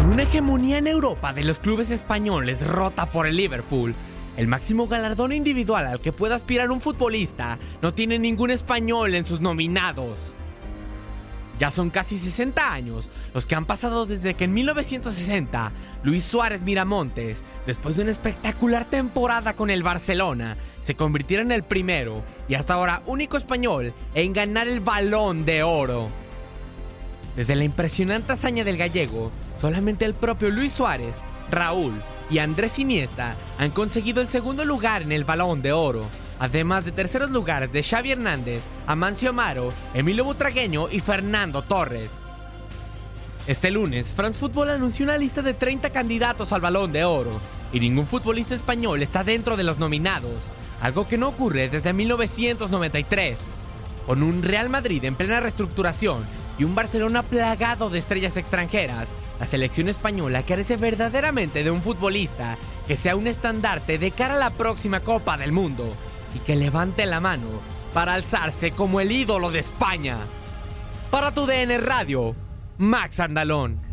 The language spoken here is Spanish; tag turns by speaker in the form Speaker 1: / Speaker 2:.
Speaker 1: Con una hegemonía en Europa de los clubes españoles rota por el Liverpool, el máximo galardón individual al que pueda aspirar un futbolista no tiene ningún español en sus nominados. Ya son casi 60 años los que han pasado desde que en 1960 Luis Suárez Miramontes, después de una espectacular temporada con el Barcelona, se convirtiera en el primero y hasta ahora único español en ganar el balón de oro. Desde la impresionante hazaña del gallego, solamente el propio Luis Suárez, Raúl y Andrés Iniesta han conseguido el segundo lugar en el balón de oro además de terceros lugares de Xavi Hernández, Amancio Amaro, Emilio Butragueño y Fernando Torres. Este lunes, France Football anunció una lista de 30 candidatos al Balón de Oro, y ningún futbolista español está dentro de los nominados, algo que no ocurre desde 1993. Con un Real Madrid en plena reestructuración y un Barcelona plagado de estrellas extranjeras, la selección española carece verdaderamente de un futbolista que sea un estandarte de cara a la próxima Copa del Mundo y que levante la mano para alzarse como el ídolo de España. Para tu DN Radio, Max Andalón.